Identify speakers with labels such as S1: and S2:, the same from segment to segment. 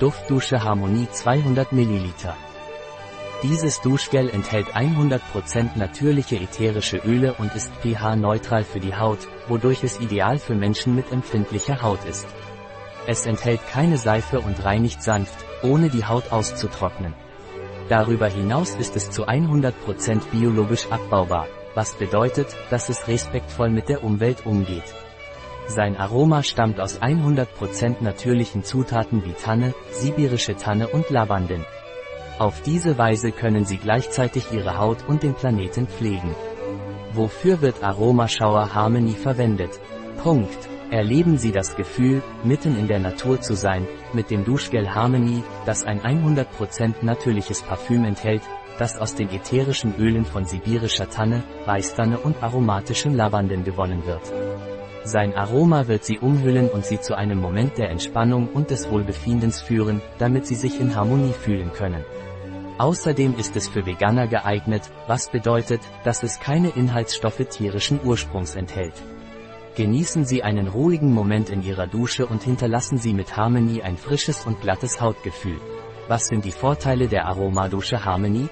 S1: Duftdusche Harmonie 200 ml. Dieses Duschgel enthält 100% natürliche ätherische Öle und ist pH-neutral für die Haut, wodurch es ideal für Menschen mit empfindlicher Haut ist. Es enthält keine Seife und reinigt sanft, ohne die Haut auszutrocknen. Darüber hinaus ist es zu 100% biologisch abbaubar, was bedeutet, dass es respektvoll mit der Umwelt umgeht. Sein Aroma stammt aus 100% natürlichen Zutaten wie Tanne, sibirische Tanne und Lavanden. Auf diese Weise können Sie gleichzeitig Ihre Haut und den Planeten pflegen. Wofür wird Aroma Harmony verwendet? Punkt. Erleben Sie das Gefühl, mitten in der Natur zu sein, mit dem Duschgel Harmony, das ein 100% natürliches Parfüm enthält, das aus den ätherischen Ölen von sibirischer Tanne, Weißtanne und aromatischem Lavanden gewonnen wird. Sein Aroma wird Sie umhüllen und Sie zu einem Moment der Entspannung und des Wohlbefindens führen, damit Sie sich in Harmonie fühlen können. Außerdem ist es für Veganer geeignet, was bedeutet, dass es keine Inhaltsstoffe tierischen Ursprungs enthält. Genießen Sie einen ruhigen Moment in Ihrer Dusche und hinterlassen Sie mit Harmony ein frisches und glattes Hautgefühl. Was sind die Vorteile der Aromadusche Harmony?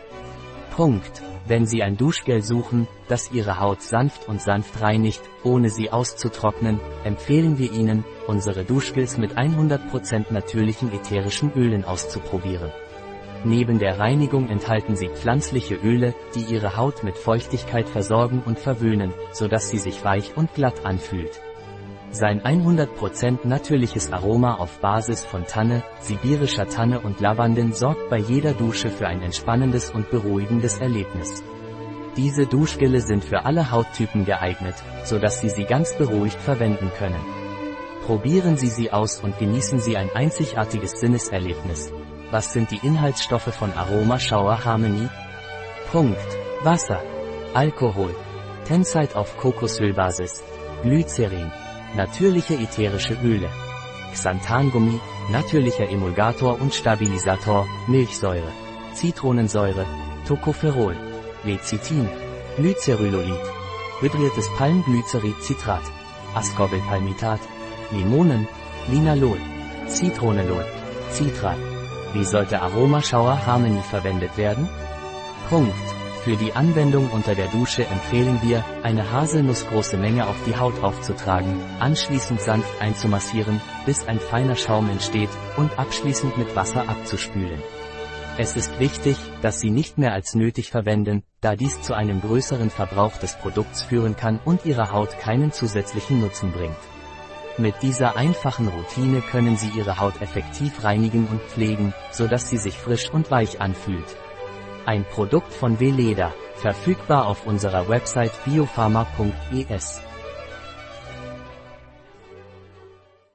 S1: Punkt. Wenn Sie ein Duschgel suchen, das Ihre Haut sanft und sanft reinigt, ohne sie auszutrocknen, empfehlen wir Ihnen, unsere Duschgels mit 100% natürlichen ätherischen Ölen auszuprobieren. Neben der Reinigung enthalten sie pflanzliche Öle, die ihre Haut mit Feuchtigkeit versorgen und verwöhnen, sodass sie sich weich und glatt anfühlt. Sein 100% natürliches Aroma auf Basis von Tanne, sibirischer Tanne und Lavanden sorgt bei jeder Dusche für ein entspannendes und beruhigendes Erlebnis. Diese Duschgelle sind für alle Hauttypen geeignet, sodass Sie sie ganz beruhigt verwenden können. Probieren Sie sie aus und genießen Sie ein einzigartiges Sinneserlebnis. Was sind die Inhaltsstoffe von Aroma Shower Harmony? Punkt. Wasser. Alkohol. Tenside auf Kokosölbasis. Glycerin. Natürliche ätherische Öle. Xanthangummi, natürlicher Emulgator und Stabilisator, Milchsäure. Zitronensäure. Tocopherol. Lecithin. Glycerylolid. Hydriertes Palmglycerid-Citrat. Ascorbylpalmitat. Limonen. Linalol. Zitronelol. Citrat. Wie sollte Aromaschauer Harmony verwendet werden? Punkt. Für die Anwendung unter der Dusche empfehlen wir, eine haselnussgroße Menge auf die Haut aufzutragen, anschließend sanft einzumassieren, bis ein feiner Schaum entsteht, und abschließend mit Wasser abzuspülen. Es ist wichtig, dass Sie nicht mehr als nötig verwenden, da dies zu einem größeren Verbrauch des Produkts führen kann und Ihrer Haut keinen zusätzlichen Nutzen bringt. Mit dieser einfachen Routine können Sie Ihre Haut effektiv reinigen und pflegen, sodass sie sich frisch und weich anfühlt. Ein Produkt von Veleda, verfügbar auf unserer Website biopharma.es.